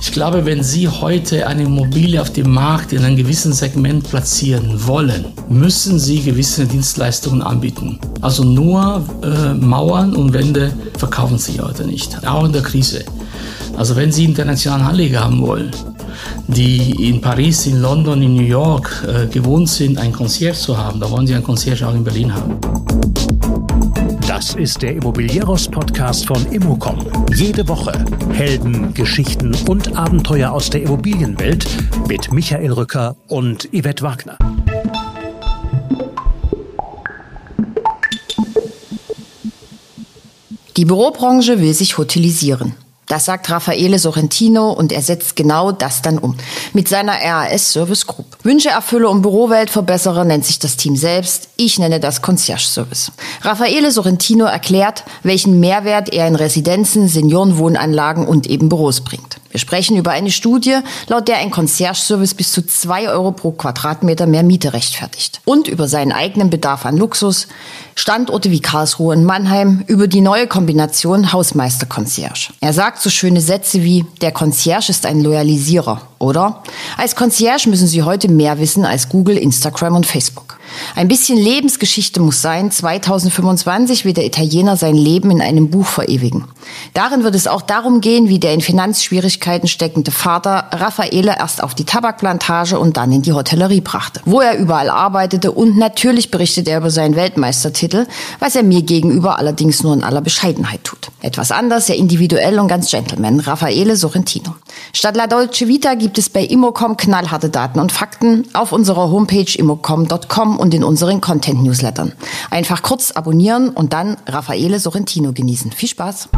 Ich glaube, wenn Sie heute eine Immobilie auf dem Markt in einem gewissen Segment platzieren wollen, müssen Sie gewisse Dienstleistungen anbieten. Also nur äh, Mauern und Wände verkaufen Sie heute nicht, auch in der Krise. Also wenn Sie internationalen Anleger haben wollen, die in Paris, in London, in New York äh, gewohnt sind, ein Concierge zu haben, da wollen Sie ein Concierge auch in Berlin haben. Das ist der Immobilieros-Podcast von Immocom. Jede Woche Helden, Geschichten und Abenteuer aus der Immobilienwelt mit Michael Rücker und Yvette Wagner. Die Bürobranche will sich hotelisieren. Das sagt Raffaele Sorrentino und er setzt genau das dann um. Mit seiner RAS Service Group. Wünsche erfülle und Bürowelt verbessere nennt sich das Team selbst. Ich nenne das Concierge Service. Raffaele Sorrentino erklärt, welchen Mehrwert er in Residenzen, Seniorenwohnanlagen und eben Büros bringt. Wir sprechen über eine Studie, laut der ein Concierge-Service bis zu zwei Euro pro Quadratmeter mehr Miete rechtfertigt. Und über seinen eigenen Bedarf an Luxus, Standorte wie Karlsruhe und Mannheim, über die neue Kombination Hausmeister-Concierge. Er sagt so schöne Sätze wie, der Concierge ist ein Loyalisierer, oder? Als Concierge müssen Sie heute mehr wissen als Google, Instagram und Facebook. Ein bisschen Lebensgeschichte muss sein. 2025 wird der Italiener sein Leben in einem Buch verewigen. Darin wird es auch darum gehen, wie der in Finanzschwierigkeiten steckende Vater Raffaele erst auf die Tabakplantage und dann in die Hotellerie brachte, wo er überall arbeitete und natürlich berichtet er über seinen Weltmeistertitel, was er mir gegenüber allerdings nur in aller Bescheidenheit tut. Etwas anders, sehr individuell und ganz Gentleman, Raffaele Sorrentino. Statt La Dolce Vita gibt es bei Immocom knallharte Daten und Fakten auf unserer Homepage immocom.com und in unseren Content-Newslettern. Einfach kurz abonnieren und dann Raffaele Sorrentino genießen. Viel Spaß!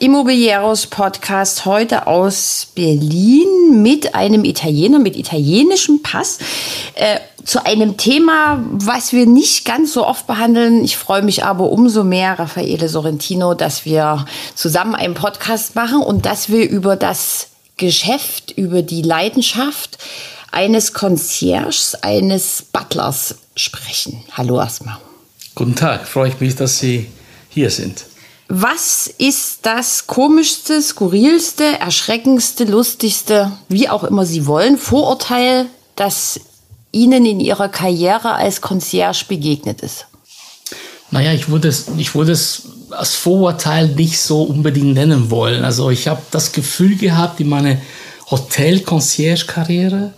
Immobilieros Podcast heute aus Berlin mit einem Italiener mit italienischem Pass äh, zu einem Thema, was wir nicht ganz so oft behandeln. Ich freue mich aber umso mehr, Raffaele Sorrentino, dass wir zusammen einen Podcast machen und dass wir über das Geschäft, über die Leidenschaft eines Concierges, eines Butlers sprechen. Hallo erstmal. Guten Tag, freue ich mich, dass Sie hier sind. Was ist das komischste, skurrilste, erschreckendste, lustigste, wie auch immer Sie wollen, Vorurteil, das Ihnen in Ihrer Karriere als Concierge begegnet ist? Naja, ich würde es, ich würde es als Vorurteil nicht so unbedingt nennen wollen. Also ich habe das Gefühl gehabt in meiner Hotel-Concierge-Karriere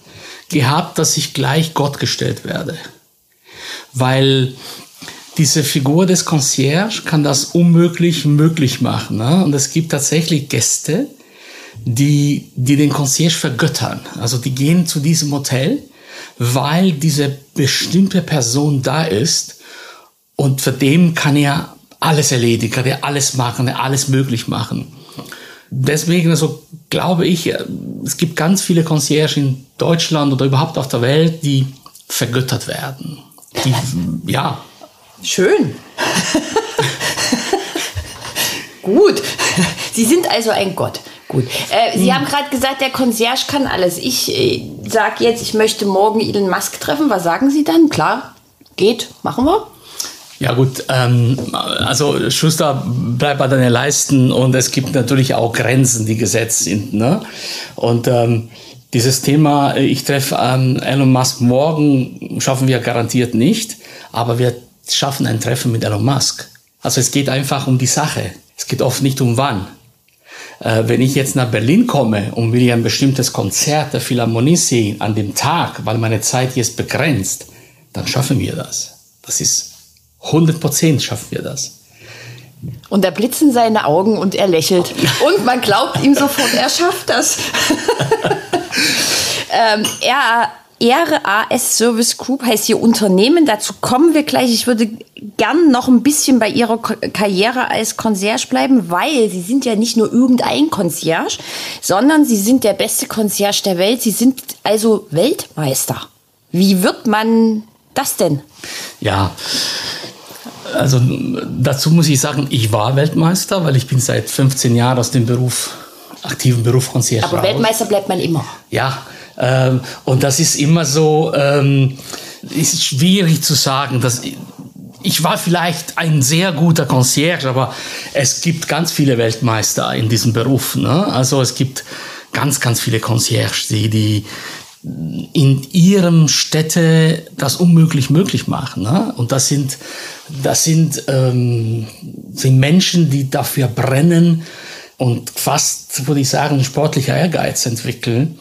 gehabt, dass ich gleich Gott gestellt werde. Weil diese Figur des Concierge kann das unmöglich möglich machen. Ne? Und es gibt tatsächlich Gäste, die, die den Concierge vergöttern. Also die gehen zu diesem Hotel, weil diese bestimmte Person da ist und für dem kann er alles erledigen, kann er alles machen, alles möglich machen. Deswegen also glaube ich, äh, es gibt ganz viele Concierge in Deutschland oder überhaupt auf der Welt, die vergöttert werden. Die, ja. Schön. Gut. Sie sind also ein Gott. Gut. Äh, Sie hm. haben gerade gesagt, der Concierge kann alles. Ich äh, sage jetzt, ich möchte morgen Elon Musk treffen. Was sagen Sie dann? Klar, geht, machen wir. Ja gut, ähm, also Schuster bleibt bei deinen Leisten und es gibt natürlich auch Grenzen, die gesetzt sind. Ne? Und ähm, dieses Thema, ich treffe ähm, Elon Musk morgen, schaffen wir garantiert nicht, aber wir schaffen ein Treffen mit Elon Musk. Also es geht einfach um die Sache. Es geht oft nicht um wann. Äh, wenn ich jetzt nach Berlin komme und will ein bestimmtes Konzert der Philharmonie sehen an dem Tag, weil meine Zeit ist begrenzt, dann schaffen wir das. Das ist 100 Prozent schaffen wir das. Und da blitzen seine Augen und er lächelt. Und man glaubt ihm sofort, er schafft das. ähm, er RAS Service Group heißt Ihr Unternehmen. Dazu kommen wir gleich. Ich würde gern noch ein bisschen bei Ihrer Karriere als Concierge bleiben, weil Sie sind ja nicht nur irgendein Concierge, sondern Sie sind der beste Concierge der Welt. Sie sind also Weltmeister. Wie wird man das denn? Ja, also dazu muss ich sagen, ich war Weltmeister, weil ich bin seit 15 Jahren aus dem Beruf, aktiven Beruf Concierge Aber raus. Weltmeister bleibt man immer. Ja, ähm, und das ist immer so, ähm, ist schwierig zu sagen, dass ich war vielleicht ein sehr guter Concierge, aber es gibt ganz viele Weltmeister in diesem Beruf. Ne? Also es gibt ganz, ganz viele Concierge, die, die in ihrem Städte das unmöglich möglich machen. Ne? Und das sind, das sind, ähm, sind Menschen, die dafür brennen und fast, würde ich sagen, sportlicher Ehrgeiz entwickeln,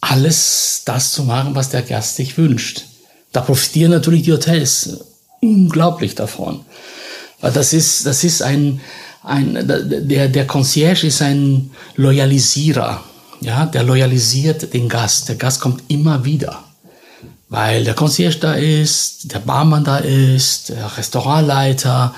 alles das zu machen, was der Gast sich wünscht. Da profitieren natürlich die Hotels unglaublich davon. Weil das ist, das ist ein, ein der, der Concierge ist ein Loyalisierer. Ja, der loyalisiert den Gast. Der Gast kommt immer wieder. Weil der Concierge da ist, der Barmann da ist, der Restaurantleiter.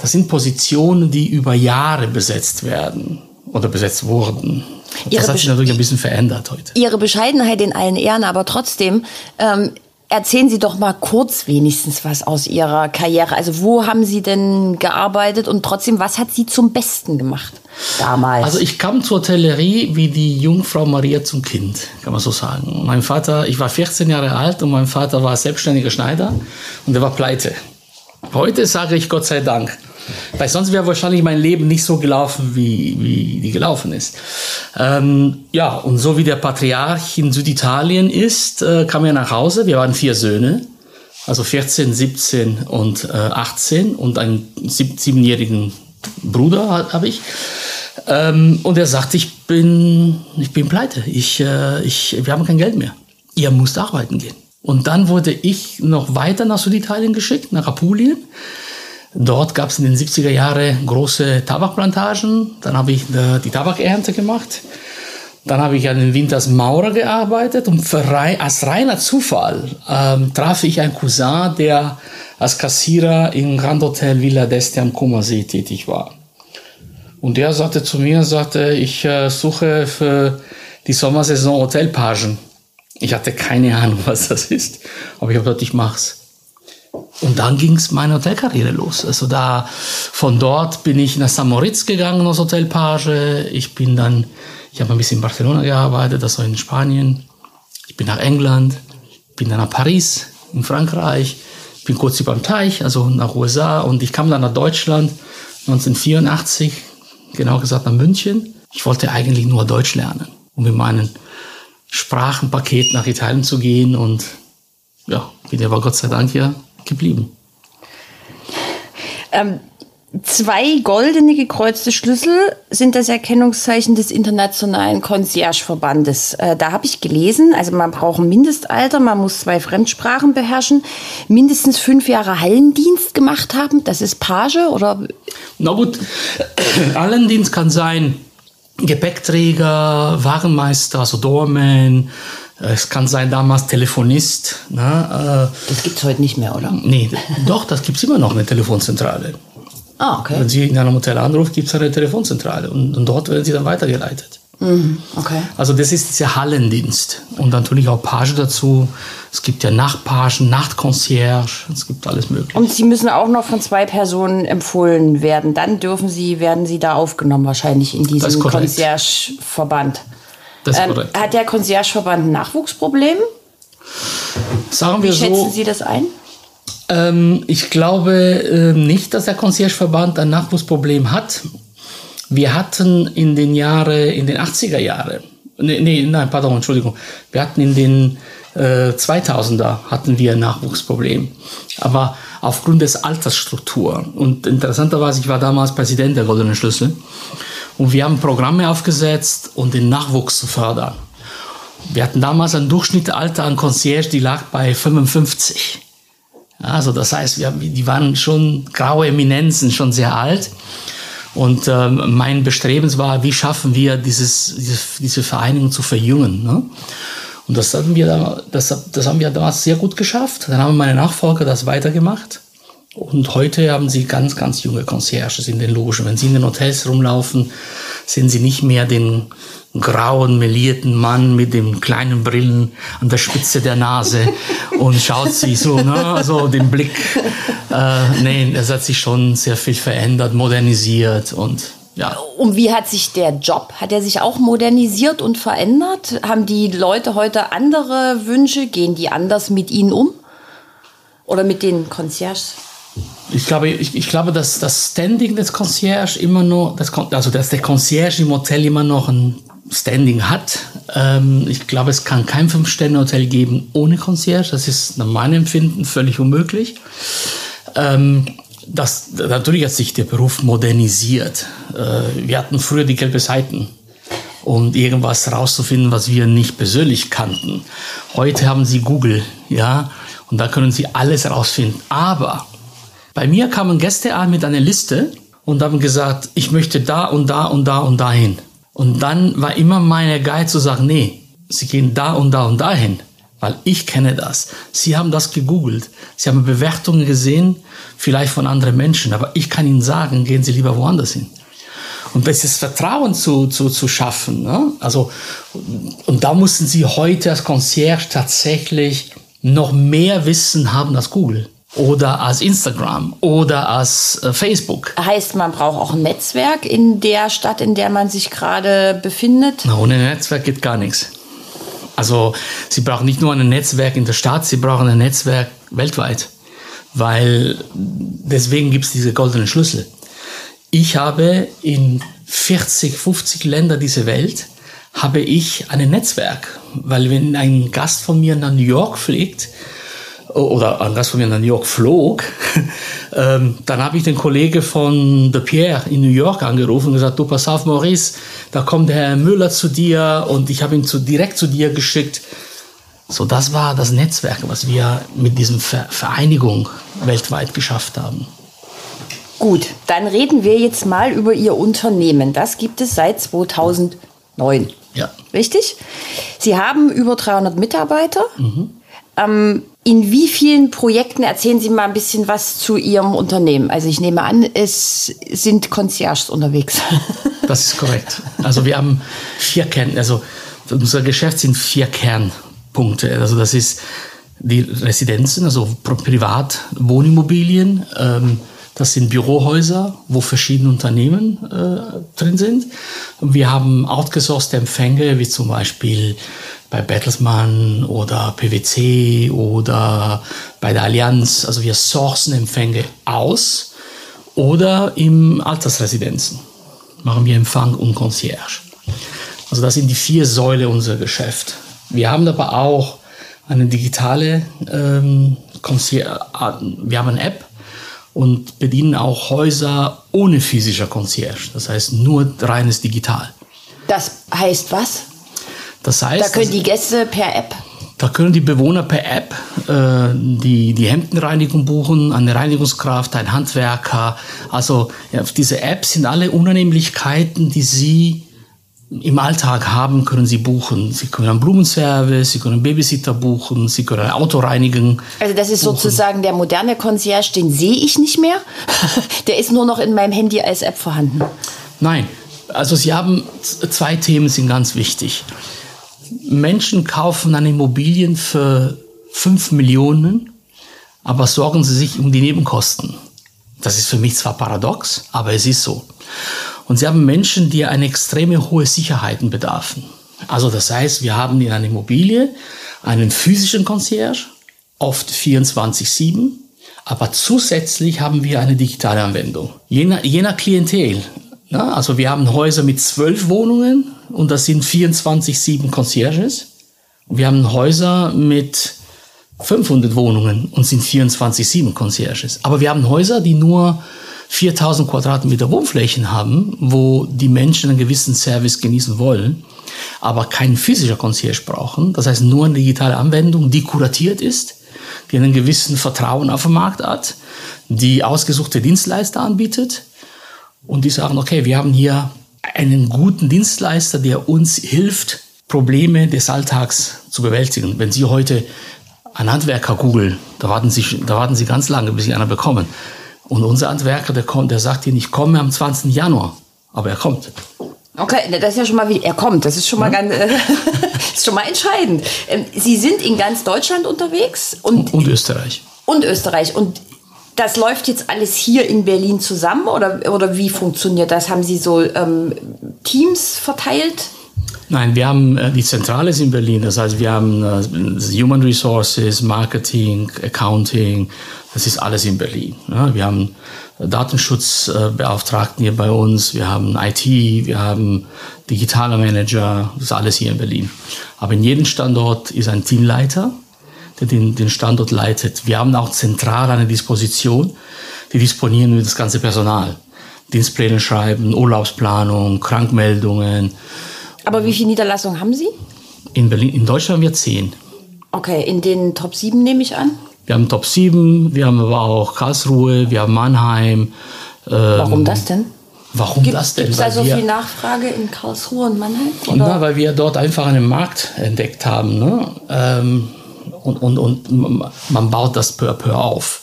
Das sind Positionen, die über Jahre besetzt werden oder besetzt wurden. das hat sich natürlich ein bisschen verändert heute. Ihre Bescheidenheit in allen Ehren, aber trotzdem, ähm, Erzählen Sie doch mal kurz wenigstens was aus Ihrer Karriere. Also wo haben Sie denn gearbeitet und trotzdem, was hat Sie zum Besten gemacht damals? Also ich kam zur Hotellerie wie die Jungfrau Maria zum Kind, kann man so sagen. Mein Vater, ich war 14 Jahre alt und mein Vater war selbstständiger Schneider und er war pleite. Heute sage ich Gott sei Dank. Weil sonst wäre wahrscheinlich mein Leben nicht so gelaufen, wie, wie die gelaufen ist. Ähm, ja, und so wie der Patriarch in Süditalien ist, äh, kam er nach Hause. Wir waren vier Söhne, also 14, 17 und äh, 18 und einen sieb siebenjährigen Bruder habe ich. Ähm, und er sagt, ich bin, ich bin pleite. Ich, äh, ich, wir haben kein Geld mehr. Ihr müsst arbeiten gehen. Und dann wurde ich noch weiter nach Süditalien geschickt, nach Apulien. Dort gab es in den 70er Jahren große Tabakplantagen. Dann habe ich die Tabakernte gemacht. Dann habe ich an den Winter als Maurer gearbeitet und rein, als reiner Zufall ähm, traf ich einen Cousin, der als Kassierer im Grand Hotel Villa d'Este am Kummersee tätig war. Und der sagte zu mir, sagte, ich äh, suche für die Sommersaison Hotelpagen. Ich hatte keine Ahnung, was das ist, aber ich habe gesagt, ich mach's. Und dann ging es meine Hotelkarriere los. Also da, von dort bin ich nach St. Moritz gegangen als Hotelpage. Ich bin dann, ich habe ein bisschen in Barcelona gearbeitet, also in Spanien. Ich bin nach England, bin dann nach Paris, in Frankreich, bin kurz über dem Teich, also nach USA und ich kam dann nach Deutschland 1984, genau gesagt nach München. Ich wollte eigentlich nur Deutsch lernen, um mit meinem Sprachenpaket nach Italien zu gehen und ja, bin aber Gott sei Dank hier geblieben. Ähm, zwei goldene gekreuzte Schlüssel sind das Erkennungszeichen des Internationalen Concierge-Verbandes. Äh, da habe ich gelesen, also man braucht ein Mindestalter, man muss zwei Fremdsprachen beherrschen, mindestens fünf Jahre Hallendienst gemacht haben. Das ist Page oder? Na gut, Hallendienst kann sein Gepäckträger, Warenmeister, also Doorman, es kann sein, damals Telefonist. Ne? Äh, das gibt es heute nicht mehr, oder? Nee, doch, das gibt es immer noch, eine Telefonzentrale. Ah, okay. Wenn Sie in einem Hotel anrufen, gibt es eine Telefonzentrale und, und, dort werden Sie dann weitergeleitet. Mhm, okay. Also das ist dieser Hallendienst und natürlich auch Page dazu. Es gibt ja Nachtpagen, Nachtconcierge, es gibt alles mögliche. Und Sie müssen auch noch von zwei Personen empfohlen werden. Dann dürfen Sie, werden Sie da aufgenommen wahrscheinlich in diesem Concierge-Verband. Das ähm, hat der Conciergeverband ein Nachwuchsproblem? Sagen wir Wie schätzen so, Sie das ein? Ähm, ich glaube äh, nicht, dass der Conciergeverband ein Nachwuchsproblem hat. Wir hatten in den Jahren, in den 80er Jahren, nee, nee, nein, pardon, Entschuldigung, wir hatten in den äh, 2000er hatten wir ein Nachwuchsproblem. Aber aufgrund des Altersstruktur. Und interessanterweise, ich war damals Präsident der Goldenen Schlüssel. Und wir haben Programme aufgesetzt, um den Nachwuchs zu fördern. Wir hatten damals ein Durchschnittsalter an Concierge, die lag bei 55. Also das heißt, wir, die waren schon graue Eminenzen, schon sehr alt. Und ähm, mein Bestreben war, wie schaffen wir dieses, diese, diese Vereinigung zu verjüngen. Ne? Und das haben, wir da, das, das haben wir damals sehr gut geschafft. Dann haben meine Nachfolger das weitergemacht. Und heute haben sie ganz, ganz junge Concierges in den Logen. Wenn sie in den Hotels rumlaufen, sehen sie nicht mehr den grauen, melierten Mann mit den kleinen Brillen an der Spitze der Nase und schaut sie so, ne, also den Blick. Äh, nee, es hat sich schon sehr viel verändert, modernisiert und ja. Und wie hat sich der Job? Hat er sich auch modernisiert und verändert? Haben die Leute heute andere Wünsche? Gehen die anders mit ihnen um? Oder mit den Concierges? Ich glaube, ich, ich glaube, dass das Standing des Concierge immer noch, das, also dass der Concierge im Hotel immer noch ein Standing hat. Ähm, ich glaube, es kann kein Fünf-Sterne-Hotel geben ohne Concierge. Das ist nach meinem Empfinden völlig unmöglich. Ähm, das, natürlich hat sich der Beruf modernisiert. Äh, wir hatten früher die gelbe Seiten um irgendwas rauszufinden, was wir nicht persönlich kannten. Heute haben sie Google, ja, und da können sie alles rausfinden. Aber bei mir kamen Gäste an mit einer Liste und haben gesagt, ich möchte da und da und da und dahin. Und dann war immer meine Guide zu sagen, nee, sie gehen da und da und dahin, weil ich kenne das. Sie haben das gegoogelt, sie haben Bewertungen gesehen, vielleicht von anderen Menschen, aber ich kann ihnen sagen, gehen Sie lieber woanders hin. Und das Vertrauen zu, zu, zu schaffen. Ne? Also, und da mussten sie heute als Concierge tatsächlich noch mehr Wissen haben als Google oder als Instagram oder als äh, Facebook. Heißt, man braucht auch ein Netzwerk in der Stadt, in der man sich gerade befindet? Na, ohne Netzwerk geht gar nichts. Also sie brauchen nicht nur ein Netzwerk in der Stadt, sie brauchen ein Netzwerk weltweit. Weil deswegen gibt es diese goldenen Schlüssel. Ich habe in 40, 50 Ländern dieser Welt habe ich ein Netzwerk. Weil wenn ein Gast von mir nach New York fliegt, oder ein Gast von mir nach New York flog, ähm, dann habe ich den Kollege von De Pierre in New York angerufen und gesagt, du pass auf Maurice, da kommt der Herr Müller zu dir und ich habe ihn zu, direkt zu dir geschickt. So, das war das Netzwerk, was wir mit diesem Vereinigung weltweit geschafft haben. Gut, dann reden wir jetzt mal über Ihr Unternehmen. Das gibt es seit 2009. Ja. Richtig? Sie haben über 300 Mitarbeiter. Mhm. Ähm, in wie vielen Projekten erzählen Sie mal ein bisschen was zu Ihrem Unternehmen? Also ich nehme an, es sind Concierges unterwegs. Das ist korrekt. Also wir haben vier Kern, also unser Geschäft sind vier Kernpunkte. Also das ist die Residenzen, also Privatwohnimmobilien. Ähm, das sind Bürohäuser, wo verschiedene Unternehmen äh, drin sind. Wir haben outgesourced Empfänge, wie zum Beispiel bei Bertelsmann oder PwC oder bei der Allianz. Also wir sourcen Empfänge aus oder im Altersresidenzen machen wir Empfang und Concierge. Also das sind die vier Säule unserer Geschäft. Wir haben aber auch eine digitale ähm, Concierge, wir haben eine App und bedienen auch Häuser ohne physischer Concierge. Das heißt nur reines Digital. Das heißt was? Das heißt, da können die Gäste per App. Da können die Bewohner per App äh, die, die Hemdenreinigung buchen, eine Reinigungskraft, ein Handwerker. Also ja, diese Apps sind alle Unannehmlichkeiten, die sie Alltag haben, können Sie buchen. Sie können einen Blumenservice, Sie können einen Babysitter buchen, Sie können ein Auto reinigen. Also das ist buchen. sozusagen der moderne Concierge, den sehe ich nicht mehr. der ist nur noch in meinem Handy als App vorhanden. Nein, also Sie haben zwei Themen sind ganz wichtig. Menschen kaufen eine Immobilien für 5 Millionen, aber sorgen sie sich um die Nebenkosten. Das ist für mich zwar paradox, aber es ist so. Und sie haben Menschen, die eine extreme hohe Sicherheiten bedarfen. Also das heißt, wir haben in einer Immobilie einen physischen Concierge, oft 24-7, aber zusätzlich haben wir eine digitale Anwendung. Je nach, je nach Klientel. Ja, also wir haben Häuser mit zwölf Wohnungen und das sind 24-7 Concierges. Wir haben Häuser mit 500 Wohnungen und sind 24-7 Concierges. Aber wir haben Häuser, die nur 4000 Quadratmeter Wohnflächen haben, wo die Menschen einen gewissen Service genießen wollen, aber keinen physischen Concierge brauchen. Das heißt nur eine digitale Anwendung, die kuratiert ist, die einen gewissen Vertrauen auf dem Markt hat, die ausgesuchte Dienstleister anbietet und die sagen, okay, wir haben hier einen guten Dienstleister, der uns hilft, Probleme des Alltags zu bewältigen. Wenn Sie heute einen Handwerker googeln, da warten Sie, da warten Sie ganz lange, bis Sie einen bekommen. Und unser Handwerker, der kommt, der sagt Ihnen, ich komme am 20. Januar. Aber er kommt. Okay, das ist ja schon mal wie, er kommt. Das ist schon mal ja. ganz, äh, ist schon mal entscheidend. Ähm, Sie sind in ganz Deutschland unterwegs und, und, Österreich. Und Österreich. Und das läuft jetzt alles hier in Berlin zusammen oder, oder wie funktioniert das? Haben Sie so ähm, Teams verteilt? Nein, wir haben äh, die Zentrale ist in Berlin. Das heißt, wir haben äh, Human Resources, Marketing, Accounting. Das ist alles in Berlin. Wir haben Datenschutzbeauftragten hier bei uns. Wir haben IT. Wir haben digitale Manager. Das ist alles hier in Berlin. Aber in jedem Standort ist ein Teamleiter, der den, den Standort leitet. Wir haben auch zentral eine Disposition. Die disponieren über das ganze Personal. Dienstpläne schreiben, Urlaubsplanung, Krankmeldungen aber wie viele Niederlassungen haben Sie? In Berlin, in Deutschland haben wir zehn. Okay, in den Top 7 nehme ich an? Wir haben Top 7, wir haben aber auch Karlsruhe, wir haben Mannheim. Ähm, warum das denn? Warum Gibt, das denn? Gibt es da so viel Nachfrage in Karlsruhe und Mannheim? Oder? Na, weil wir dort einfach einen Markt entdeckt haben. Ne? Ähm, und, und, und man baut das peu à peu auf.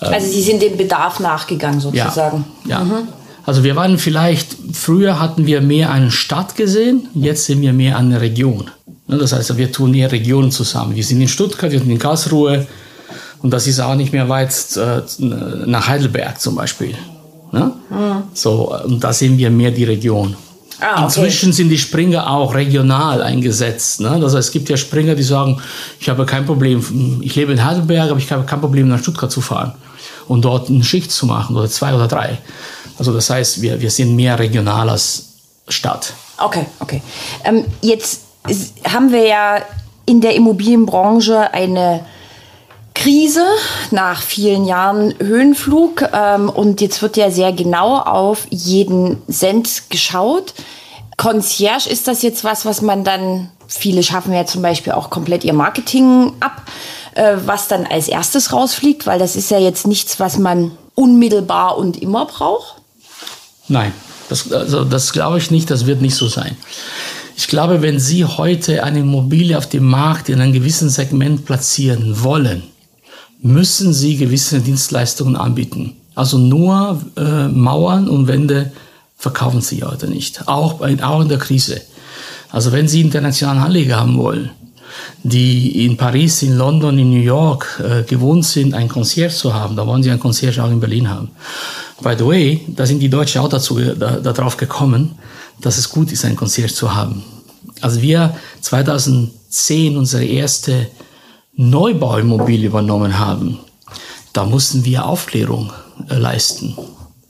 Also Sie sind dem Bedarf nachgegangen sozusagen. Ja, ja. Mhm. Also wir waren vielleicht, früher hatten wir mehr eine Stadt gesehen, jetzt sind wir mehr eine Region. Ne, das heißt, wir tun eher Regionen zusammen. Wir sind in Stuttgart, wir sind in Karlsruhe und das ist auch nicht mehr weit äh, nach Heidelberg zum Beispiel. Ne? Mhm. So, und da sehen wir mehr die Region. Ah, okay. Inzwischen sind die Springer auch regional eingesetzt. Ne? Das heißt, es gibt ja Springer, die sagen, ich habe kein Problem, ich lebe in Heidelberg, aber ich habe kein Problem, nach Stuttgart zu fahren und dort eine Schicht zu machen oder zwei oder drei. Also das heißt, wir, wir sind mehr regional als Stadt. Okay, okay. Ähm, jetzt haben wir ja in der Immobilienbranche eine Krise nach vielen Jahren Höhenflug ähm, und jetzt wird ja sehr genau auf jeden Cent geschaut. Concierge, ist das jetzt was, was man dann, viele schaffen ja zum Beispiel auch komplett ihr Marketing ab, äh, was dann als erstes rausfliegt, weil das ist ja jetzt nichts, was man unmittelbar und immer braucht? Nein, das, also das glaube ich nicht, das wird nicht so sein. Ich glaube, wenn Sie heute eine Immobilie auf dem Markt in einem gewissen Segment platzieren wollen, müssen Sie gewisse Dienstleistungen anbieten. Also nur äh, Mauern und Wände verkaufen Sie heute nicht, auch, bei, auch in der Krise. Also wenn Sie internationalen Anleger haben wollen, die in Paris, in London, in New York äh, gewohnt sind, ein Concierge zu haben, da wollen Sie ein Concierge auch in Berlin haben. By the way, da sind die Deutschen auch dazu, da, darauf gekommen, dass es gut ist, ein Concierge zu haben. Als wir 2010 unsere erste Neubauimmobilie übernommen haben, da mussten wir Aufklärung äh, leisten.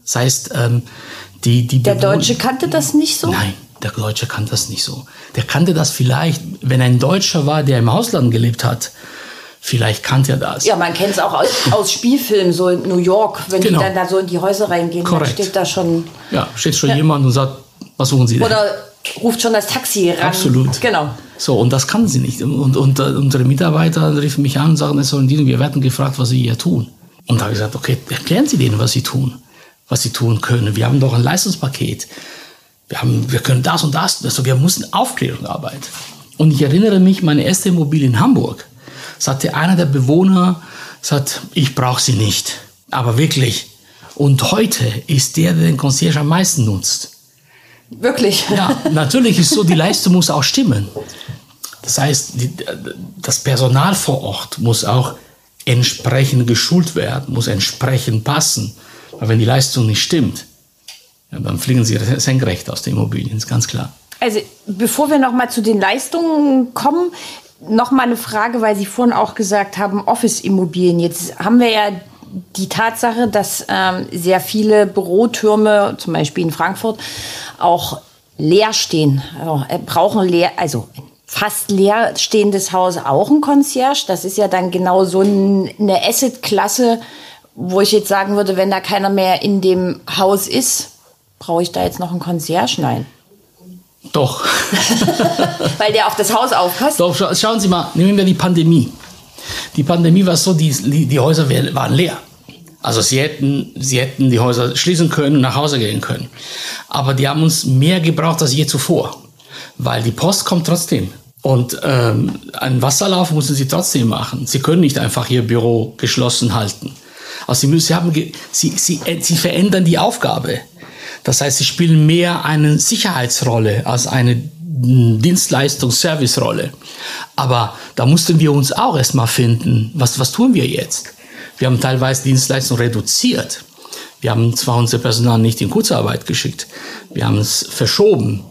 Das heißt, ähm, die, die Der Deutsche kannte das nicht so? Nein, der Deutsche kannte das nicht so. Der kannte das vielleicht, wenn ein Deutscher war, der im Ausland gelebt hat, Vielleicht kannte er das. Ja, man kennt es auch aus, aus, Spielfilmen, so in New York, wenn genau. die dann da so in die Häuser reingehen, Korrekt. dann steht da schon. Ja, steht schon ja. jemand und sagt, was suchen Sie denn? Oder ruft schon das Taxi ran. Absolut. Genau. So, und das kann sie nicht. Und, und, und unsere Mitarbeiter riefen mich an und sagen, es sollen die, wir werden gefragt, was sie hier tun. Und da habe ich gesagt, okay, erklären Sie denen, was sie tun, was sie tun können. Wir haben doch ein Leistungspaket. Wir, haben, wir können das und das. Also wir müssen Aufklärung arbeiten. Und ich erinnere mich, meine erste Immobilie in Hamburg, sagte einer der Bewohner, sagt, ich brauche sie nicht. Aber wirklich. Und heute ist der, der den Concierge am meisten nutzt. Wirklich? Ja, natürlich ist so, die Leistung muss auch stimmen. Das heißt, die, das Personal vor Ort muss auch entsprechend geschult werden, muss entsprechend passen. Weil wenn die Leistung nicht stimmt, ja, dann fliegen sie senkrecht aus den Immobilien, ist ganz klar. Also bevor wir noch mal zu den Leistungen kommen, noch mal eine Frage, weil Sie vorhin auch gesagt haben, Office-Immobilien. Jetzt haben wir ja die Tatsache, dass ähm, sehr viele Bürotürme, zum Beispiel in Frankfurt, auch leer stehen. Also, brauchen leer, also fast leer stehendes Haus auch ein Concierge. Das ist ja dann genau so eine Asset-Klasse, wo ich jetzt sagen würde, wenn da keiner mehr in dem Haus ist, brauche ich da jetzt noch ein Concierge? Nein. Doch. Weil der auf das Haus aufpasst? Doch, scha schauen Sie mal, nehmen wir die Pandemie. Die Pandemie war so, die, die Häuser waren leer. Also sie hätten, sie hätten die Häuser schließen können und nach Hause gehen können. Aber die haben uns mehr gebraucht als je zuvor. Weil die Post kommt trotzdem. Und ähm, einen Wasserlauf müssen sie trotzdem machen. Sie können nicht einfach ihr Büro geschlossen halten. Also sie, müssen, sie, haben, sie, sie, sie verändern die Aufgabe. Das heißt, sie spielen mehr eine Sicherheitsrolle als eine Dienstleistungs-Service-Rolle. Aber da mussten wir uns auch erstmal finden, was, was tun wir jetzt? Wir haben teilweise Dienstleistungen reduziert. Wir haben zwar unser Personal nicht in Kurzarbeit geschickt, wir haben es verschoben.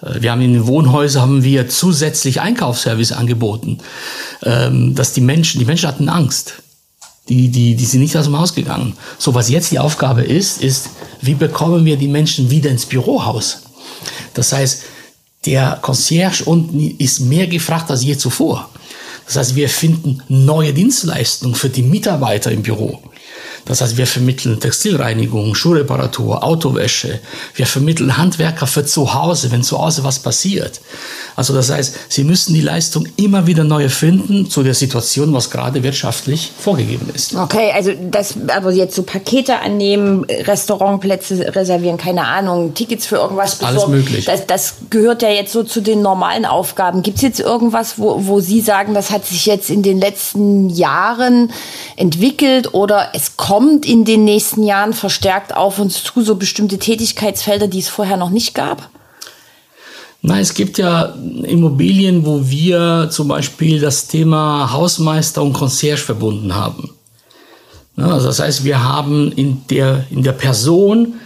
Äh, wir haben in den Wohnhäusern haben wir zusätzlich Einkaufsservice angeboten, ähm, dass die Menschen, die Menschen hatten Angst. Die, die, die sind nicht aus dem Haus gegangen. So, was jetzt die Aufgabe ist, ist, wie bekommen wir die Menschen wieder ins Bürohaus? Das heißt, der Concierge unten ist mehr gefragt als je zuvor. Das heißt, wir finden neue Dienstleistungen für die Mitarbeiter im Büro. Das heißt, wir vermitteln Textilreinigung, Schuhreparatur, Autowäsche. Wir vermitteln Handwerker für zu Hause, wenn zu Hause was passiert. Also das heißt, sie müssen die Leistung immer wieder neu finden zu der Situation, was gerade wirtschaftlich vorgegeben ist. Okay, also das, aber jetzt so Pakete annehmen, Restaurantplätze reservieren, keine Ahnung, Tickets für irgendwas besorgen. Alles möglich. Das, das gehört ja jetzt so zu den normalen Aufgaben. Gibt es jetzt irgendwas, wo, wo Sie sagen, das hat sich jetzt in den letzten Jahren entwickelt oder es kommt kommt in den nächsten Jahren verstärkt auf uns zu, so bestimmte Tätigkeitsfelder, die es vorher noch nicht gab? Nein, es gibt ja Immobilien, wo wir zum Beispiel das Thema Hausmeister und Concierge verbunden haben. Also das heißt, wir haben in der, in der Person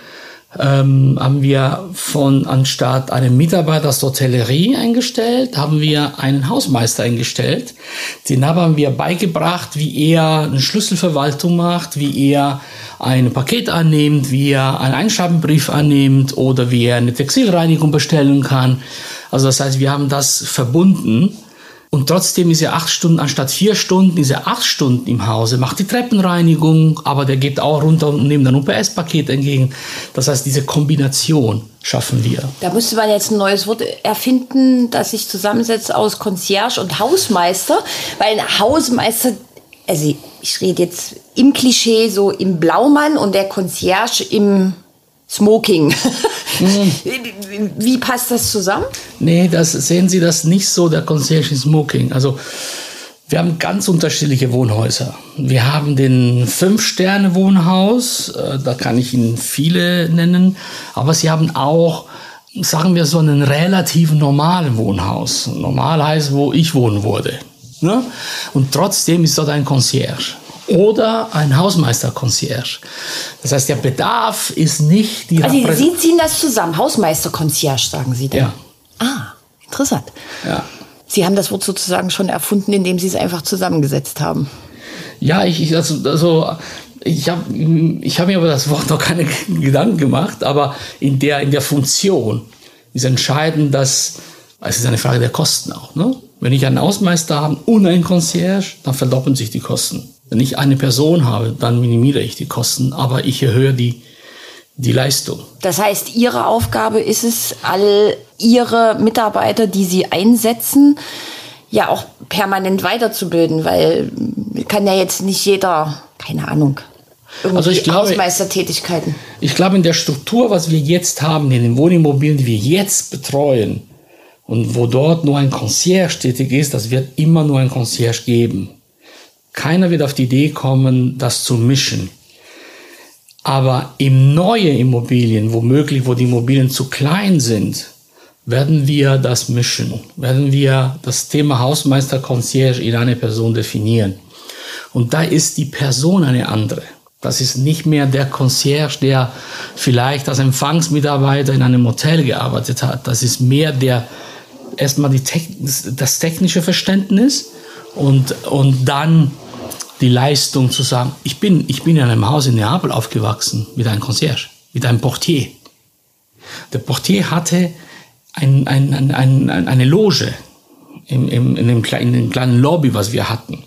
ähm, haben wir von anstatt einen Mitarbeiter aus der Hotellerie eingestellt, haben wir einen Hausmeister eingestellt. Den haben wir beigebracht, wie er eine Schlüsselverwaltung macht, wie er ein Paket annimmt, wie er einen Einschreibenbrief annimmt oder wie er eine Textilreinigung bestellen kann. Also das heißt, wir haben das verbunden und trotzdem ist er acht Stunden anstatt vier Stunden, ist er acht Stunden im Hause, macht die Treppenreinigung, aber der geht auch runter und nimmt ein UPS-Paket entgegen. Das heißt, diese Kombination schaffen wir. Da müsste man jetzt ein neues Wort erfinden, das sich zusammensetzt aus Concierge und Hausmeister, weil ein Hausmeister, also ich rede jetzt im Klischee so im Blaumann und der Concierge im Smoking. Mhm. Wie passt das zusammen? Nee, das sehen Sie das nicht so, der Concierge Smoking. Also wir haben ganz unterschiedliche Wohnhäuser. Wir haben den Fünf-Sterne-Wohnhaus, äh, da kann ich Ihnen viele nennen, aber Sie haben auch, sagen wir so, einen relativ normalen Wohnhaus. Normal heißt, wo ich wohnen würde. Ne? Und trotzdem ist dort ein Concierge oder ein Hausmeister-Concierge. Das heißt, der Bedarf ist nicht die Also Sie ziehen das zusammen, Hausmeister-Concierge, sagen Sie dann? Ja. Ah, interessant. Ja. Sie haben das Wort sozusagen schon erfunden, indem Sie es einfach zusammengesetzt haben. Ja, ich, ich also, also ich habe ich hab mir über das Wort noch keine Gedanken gemacht, aber in der, in der Funktion ist entscheidend, dass es ist eine Frage der Kosten auch. Ne? Wenn ich einen Hausmeister habe und einen Concierge, dann verdoppeln sich die Kosten. Wenn ich eine Person habe, dann minimiere ich die Kosten, aber ich erhöhe die, die Leistung. Das heißt, Ihre Aufgabe ist es, all Ihre Mitarbeiter, die Sie einsetzen, ja auch permanent weiterzubilden, weil kann ja jetzt nicht jeder, keine Ahnung, irgendwie also ich glaube, Hausmeistertätigkeiten. Ich glaube, in der Struktur, was wir jetzt haben, in den Wohnimmobilien, die wir jetzt betreuen, und wo dort nur ein Concierge tätig ist, das wird immer nur ein Concierge geben. Keiner wird auf die Idee kommen, das zu mischen. Aber im neue Immobilien, womöglich, wo die Immobilien zu klein sind, werden wir das mischen, werden wir das Thema Hausmeister Concierge in eine Person definieren. Und da ist die Person eine andere. Das ist nicht mehr der Concierge, der vielleicht als Empfangsmitarbeiter in einem Hotel gearbeitet hat. Das ist mehr der, erstmal die, das technische Verständnis und, und dann die Leistung zu sagen, ich bin, ich bin in einem Haus in Neapel aufgewachsen mit einem Concierge, mit einem Portier. Der Portier hatte ein, ein, ein, eine Loge im, im, in, dem kleinen, in dem kleinen Lobby, was wir hatten.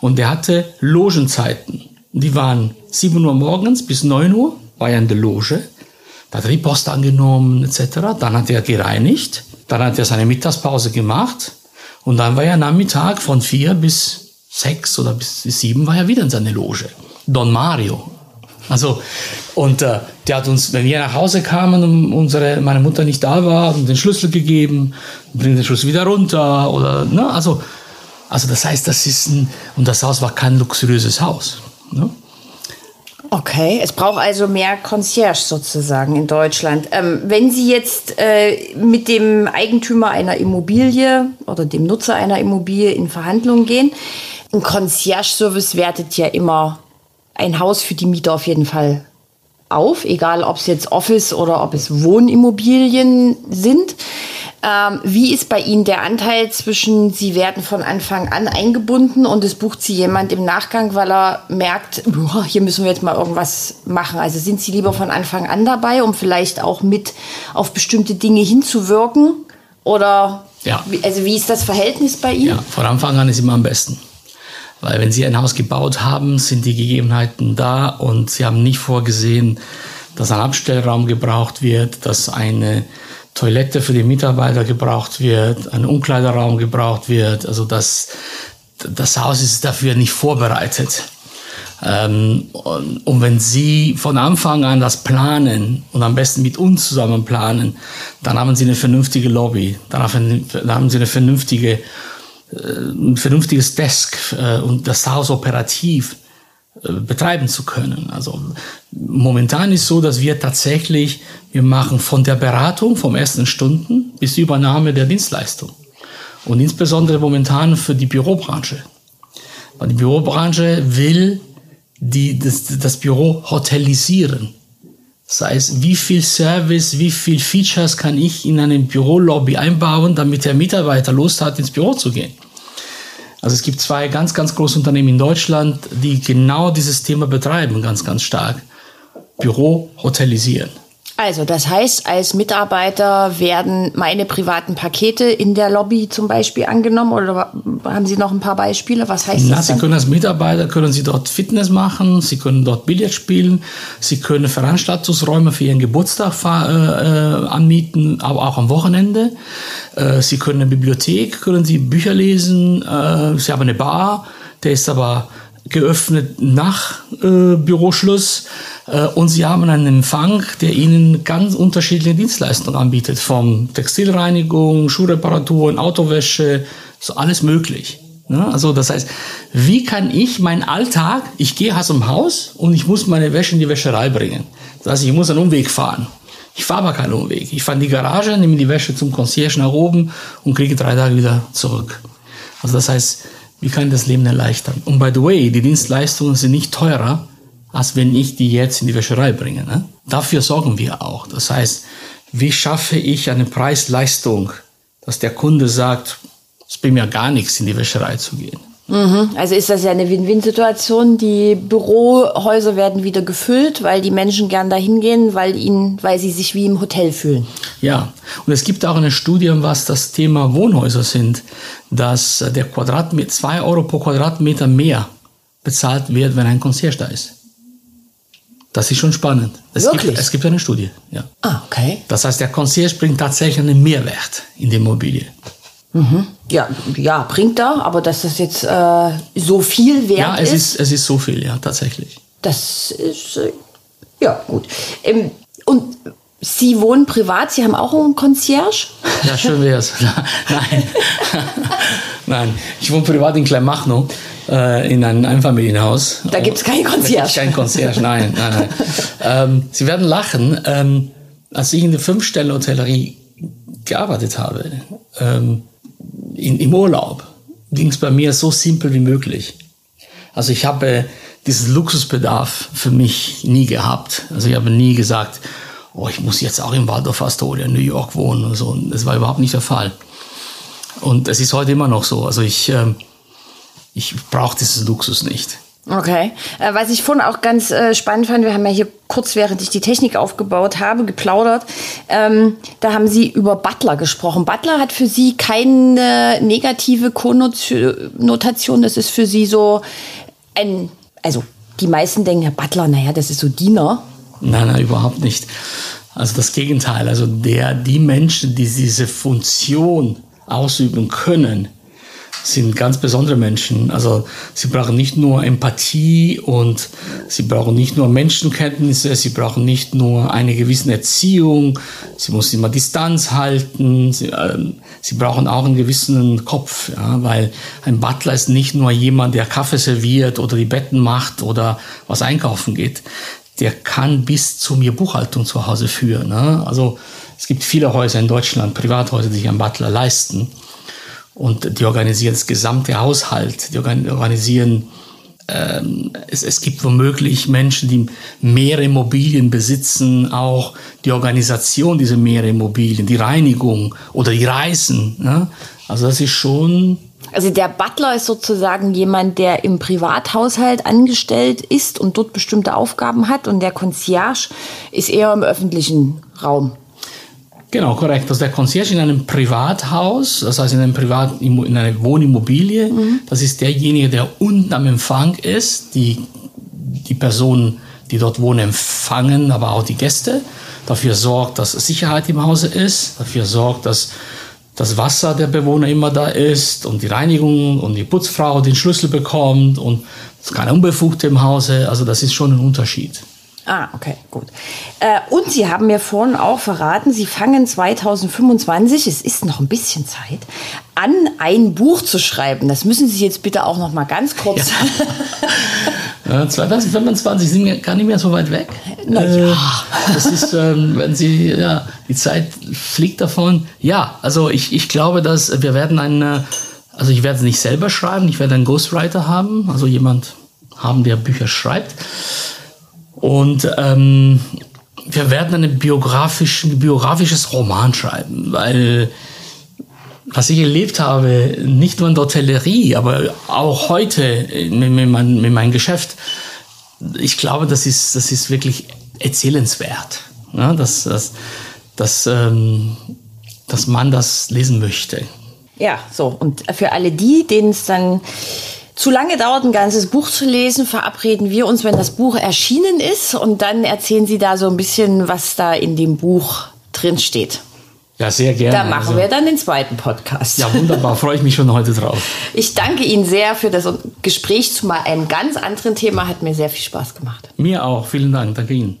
Und der hatte Logenzeiten. Die waren 7 Uhr morgens bis 9 Uhr, war er in der Loge. Da hat er die Post angenommen, etc. Dann hat er gereinigt. Dann hat er seine Mittagspause gemacht. Und dann war er Nachmittag von 4 bis sechs oder bis sieben war er wieder in seiner Loge. Don Mario. Also, und äh, der hat uns, wenn wir nach Hause kamen und unsere, meine Mutter nicht da war, den Schlüssel gegeben, bringt den Schlüssel wieder runter oder, ne, also, also das heißt, das ist ein, und das Haus war kein luxuriöses Haus. Ne? Okay, es braucht also mehr Concierge sozusagen in Deutschland. Ähm, wenn Sie jetzt äh, mit dem Eigentümer einer Immobilie oder dem Nutzer einer Immobilie in Verhandlungen gehen, ein Concierge-Service wertet ja immer ein Haus für die Mieter auf jeden Fall auf, egal ob es jetzt Office oder ob es Wohnimmobilien sind. Ähm, wie ist bei Ihnen der Anteil zwischen, Sie werden von Anfang an eingebunden und es bucht Sie jemand im Nachgang, weil er merkt, boah, hier müssen wir jetzt mal irgendwas machen? Also sind Sie lieber von Anfang an dabei, um vielleicht auch mit auf bestimmte Dinge hinzuwirken? Oder ja. also wie ist das Verhältnis bei Ihnen? Ja, von Anfang an ist immer am besten. Weil wenn Sie ein Haus gebaut haben, sind die Gegebenheiten da und Sie haben nicht vorgesehen, dass ein Abstellraum gebraucht wird, dass eine Toilette für die Mitarbeiter gebraucht wird, ein Umkleideraum gebraucht wird. Also das, das Haus ist dafür nicht vorbereitet. Ähm, und, und, wenn Sie von Anfang an das planen und am besten mit uns zusammen planen, dann haben Sie eine vernünftige Lobby, dann haben Sie eine vernünftige, ein vernünftiges Desk äh, und das Haus operativ äh, betreiben zu können. Also momentan ist so, dass wir tatsächlich, wir machen von der Beratung vom ersten Stunden bis die Übernahme der Dienstleistung. Und insbesondere momentan für die Bürobranche. Weil die Bürobranche will die, das, das Büro hotelisieren. Das heißt, wie viel Service, wie viel Features kann ich in einem Bürolobby einbauen, damit der Mitarbeiter Lust hat, ins Büro zu gehen. Also es gibt zwei ganz, ganz große Unternehmen in Deutschland, die genau dieses Thema betreiben, ganz, ganz stark. Büro hotelisieren. Also, das heißt, als Mitarbeiter werden meine privaten Pakete in der Lobby zum Beispiel angenommen oder haben Sie noch ein paar Beispiele? Was heißt Na, das? Sie können als Mitarbeiter können Sie dort Fitness machen, Sie können dort Billard spielen, Sie können Veranstaltungsräume für Ihren Geburtstag äh, äh, anmieten, aber auch am Wochenende. Äh, Sie können eine Bibliothek, können Sie Bücher lesen, äh, Sie haben eine Bar, der ist aber geöffnet nach äh, Büroschluss äh, und sie haben einen Empfang, der ihnen ganz unterschiedliche Dienstleistungen anbietet, vom Textilreinigung, Schuhreparaturen, Autowäsche, so alles möglich. Ne? Also das heißt, wie kann ich meinen Alltag, ich gehe aus dem Haus und ich muss meine Wäsche in die Wäscherei bringen. Das heißt, ich muss einen Umweg fahren. Ich fahre aber keinen Umweg. Ich fahre in die Garage, nehme die Wäsche zum Concierge nach oben und kriege drei Tage wieder zurück. Also das heißt, wie kann ich das Leben erleichtern? Und by the way, die Dienstleistungen sind nicht teurer, als wenn ich die jetzt in die Wäscherei bringe. Ne? Dafür sorgen wir auch. Das heißt, wie schaffe ich eine Preis-Leistung, dass der Kunde sagt, es bringt mir gar nichts, in die Wäscherei zu gehen. Mhm. Also ist das ja eine Win-Win-Situation. Die Bürohäuser werden wieder gefüllt, weil die Menschen gern dahin gehen, weil ihnen, weil sie sich wie im Hotel fühlen. Ja, und es gibt auch eine Studie, was das Thema Wohnhäuser sind, dass der Quadratmeter, zwei Euro pro Quadratmeter mehr bezahlt wird, wenn ein Concierge da ist. Das ist schon spannend. Es Wirklich? Gibt, es gibt eine Studie, ja. Ah, okay. Das heißt, der Concierge bringt tatsächlich einen Mehrwert in die Immobilie. Mhm. Ja, ja, bringt da, aber dass das jetzt äh, so viel wert ja, es ist. Ja, es ist so viel, ja, tatsächlich. Das ist, äh, ja, gut. Ähm, und Sie wohnen privat, Sie haben auch einen Concierge? Ja, schön wär's. Nein. Nein, ich wohne privat in Kleinmachnow äh, in einem Einfamilienhaus. Da gibt es keinen Concierge. Da gibt's kein Concierge, nein, nein, nein. ähm, Sie werden lachen. Ähm, als ich in der Fünf-Sterne-Hotellerie gearbeitet habe, ähm, in, im Urlaub ging es bei mir so simpel wie möglich. Also ich habe diesen Luxusbedarf für mich nie gehabt. Also ich habe nie gesagt, oh, ich muss jetzt auch im Waldorf Astoria in New York wohnen und so. Das war überhaupt nicht der Fall. Und es ist heute immer noch so. Also ich, äh, ich brauche dieses Luxus nicht. Okay. Äh, was ich vorhin auch ganz äh, spannend fand, wir haben ja hier kurz, während ich die Technik aufgebaut habe, geplaudert. Ähm, da haben Sie über Butler gesprochen. Butler hat für Sie keine negative Konnotation. Das ist für Sie so ein, also die meisten denken, ja, Butler, naja, das ist so Diener. Nein, nein, überhaupt nicht. Also das Gegenteil. Also der, die Menschen, die diese Funktion ausüben können, sind ganz besondere Menschen. Also sie brauchen nicht nur Empathie und sie brauchen nicht nur Menschenkenntnisse, sie brauchen nicht nur eine gewisse Erziehung, sie müssen immer Distanz halten, sie, äh, sie brauchen auch einen gewissen Kopf, ja, weil ein Butler ist nicht nur jemand, der Kaffee serviert oder die Betten macht oder was einkaufen geht. Der kann bis zu mir Buchhaltung zu Hause führen. Ne? Also es gibt viele Häuser in Deutschland, Privathäuser, die sich einen Butler leisten. Und die organisieren das gesamte Haushalt, die organisieren ähm, es, es gibt womöglich Menschen, die mehrere Immobilien besitzen, auch die Organisation dieser mehrere Immobilien, die Reinigung oder die Reisen. Ne? Also das ist schon also der Butler ist sozusagen jemand, der im Privathaushalt angestellt ist und dort bestimmte Aufgaben hat und der Concierge ist eher im öffentlichen Raum. Genau, korrekt. Also der Concierge in einem Privathaus, das heißt in, einem Privat, in einer Wohnimmobilie, mhm. das ist derjenige, der unten am Empfang ist, die, die Personen, die dort wohnen, empfangen, aber auch die Gäste, dafür sorgt, dass Sicherheit im Hause ist, dafür sorgt, dass das Wasser der Bewohner immer da ist und die Reinigung und die Putzfrau den Schlüssel bekommt und es ist keine Unbefugte im Hause. Also das ist schon ein Unterschied. Ah, okay, gut. Äh, und Sie haben mir vorhin auch verraten, Sie fangen 2025, es ist noch ein bisschen Zeit, an, ein Buch zu schreiben. Das müssen Sie jetzt bitte auch noch mal ganz kurz. Ja. 2025 sind wir gar nicht mehr so weit weg. Na ja. Äh, das ist, ähm, wenn Sie, ja, die Zeit fliegt davon. Ja, also ich, ich glaube, dass wir werden eine, also ich werde es nicht selber schreiben, ich werde einen Ghostwriter haben, also jemand haben, der Bücher schreibt. Und ähm, wir werden ein biografisch, biografisches Roman schreiben, weil was ich erlebt habe, nicht nur in der Hotellerie, aber auch heute mit, mit, mein, mit meinem Geschäft, ich glaube, das ist, das ist wirklich erzählenswert, ne? dass, dass, dass, ähm, dass man das lesen möchte. Ja, so. Und für alle die, denen es dann zu lange dauert, ein ganzes Buch zu lesen, verabreden wir uns, wenn das Buch erschienen ist. Und dann erzählen Sie da so ein bisschen, was da in dem Buch drin steht. Ja, sehr gerne. Da machen also, wir dann den zweiten Podcast. Ja, wunderbar. Freue ich mich schon heute drauf. Ich danke Ihnen sehr für das Gespräch zu mal einem ganz anderen Thema. Hat mir sehr viel Spaß gemacht. Mir auch. Vielen Dank. Danke Ihnen.